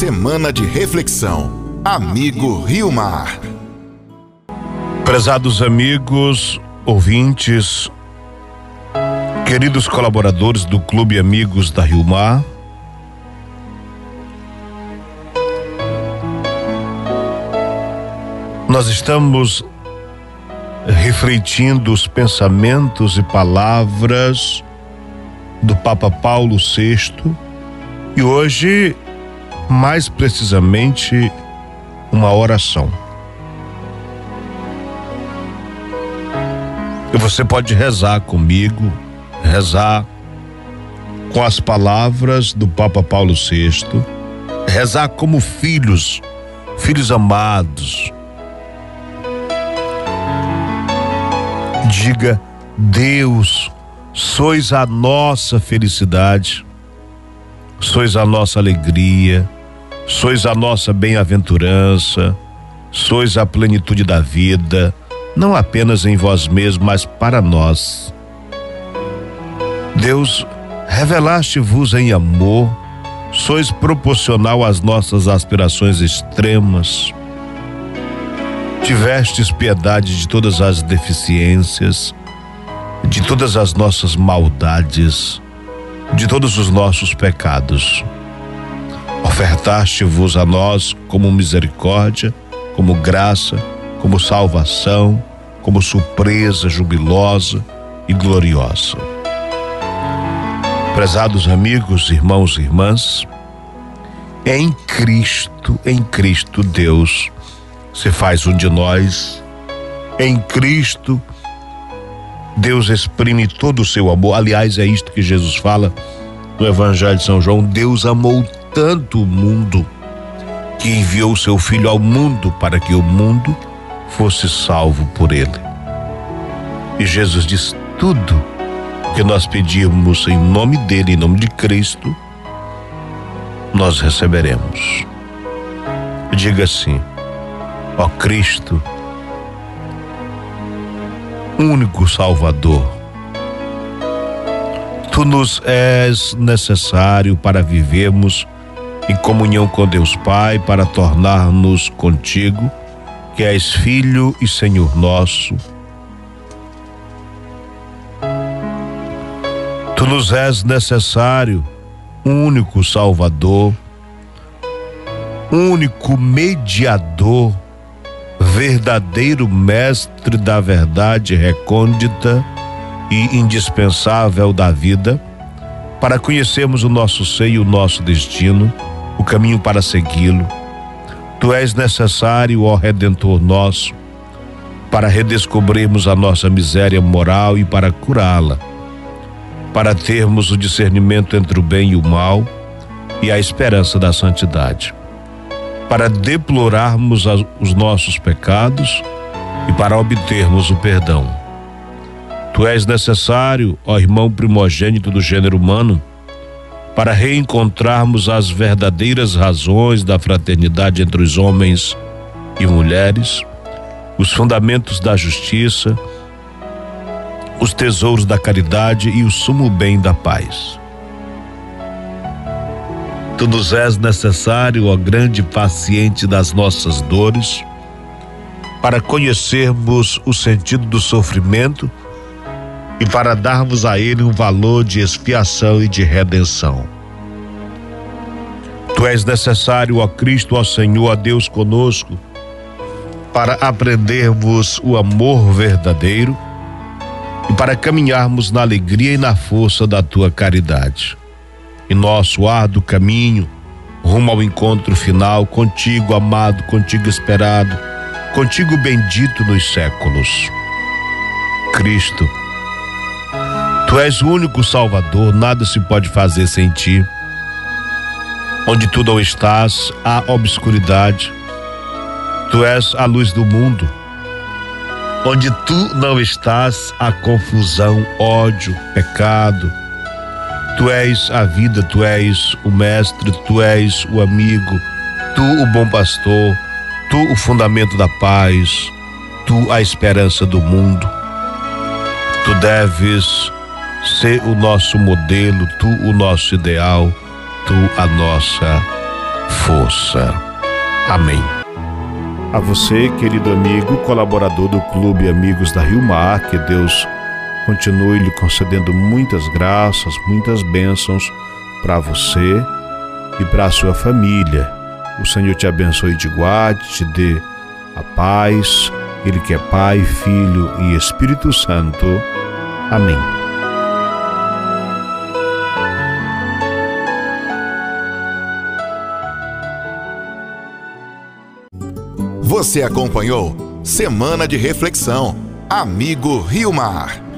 Semana de reflexão. Amigo Rio Mar. Prezados amigos, ouvintes, queridos colaboradores do Clube Amigos da Rio Mar, nós estamos refletindo os pensamentos e palavras do Papa Paulo VI e hoje, mais precisamente, uma oração. E você pode rezar comigo, rezar com as palavras do Papa Paulo VI, rezar como filhos, filhos amados. Diga, Deus, sois a nossa felicidade, sois a nossa alegria, sois a nossa bem-aventurança, sois a plenitude da vida não apenas em vós mesmos, mas para nós. Deus, revelaste-vos em amor, sois proporcional às nossas aspirações extremas. Tivestes piedade de todas as deficiências, de todas as nossas maldades, de todos os nossos pecados. Ofertaste-vos a nós como misericórdia, como graça, como salvação, como surpresa jubilosa e gloriosa. Prezados amigos, irmãos e irmãs, é em Cristo, em Cristo Deus se faz um de nós. Em Cristo Deus exprime todo o seu amor. Aliás, é isto que Jesus fala no Evangelho de São João: Deus amou tanto o mundo que enviou seu filho ao mundo para que o mundo fosse salvo por ele. E Jesus diz: tudo que nós pedimos em nome dele, em nome de Cristo, nós receberemos. Diga assim: ó Cristo, único Salvador, tu nos és necessário para vivermos em comunhão com Deus Pai, para tornar-nos contigo que és Filho e Senhor nosso. Tu nos és necessário, único Salvador, único mediador, verdadeiro mestre da verdade recôndita e indispensável da vida, para conhecermos o nosso seio e o nosso destino, o caminho para segui-lo Tu és necessário, ó Redentor nosso, para redescobrirmos a nossa miséria moral e para curá-la, para termos o discernimento entre o bem e o mal e a esperança da santidade, para deplorarmos os nossos pecados e para obtermos o perdão. Tu és necessário, ó irmão primogênito do gênero humano, para reencontrarmos as verdadeiras razões da fraternidade entre os homens e mulheres, os fundamentos da justiça, os tesouros da caridade e o sumo bem da paz. Tu nos és necessário, ó grande paciente das nossas dores, para conhecermos o sentido do sofrimento e para darmos a ele um valor de expiação e de redenção. Tu és necessário, ó Cristo, ó Senhor, a Deus conosco, para aprendermos o amor verdadeiro e para caminharmos na alegria e na força da tua caridade. Em nosso árduo caminho, rumo ao encontro final, contigo amado, contigo esperado, contigo bendito nos séculos. Cristo, Tu és o único Salvador, nada se pode fazer sem ti. Onde tu não estás, há obscuridade. Tu és a luz do mundo. Onde tu não estás, há confusão, ódio, pecado. Tu és a vida, tu és o mestre, tu és o amigo, tu o bom pastor, tu o fundamento da paz, tu a esperança do mundo. Tu deves ser o nosso modelo, tu o nosso ideal, tu a nossa força. Amém. A você, querido amigo, colaborador do Clube Amigos da Rio Mar, que Deus continue lhe concedendo muitas graças, muitas bênçãos para você e para a sua família. O Senhor te abençoe e te guarde, te dê a paz, Ele que é Pai, Filho e Espírito Santo. Amém. Você acompanhou Semana de Reflexão. Amigo Rio Mar.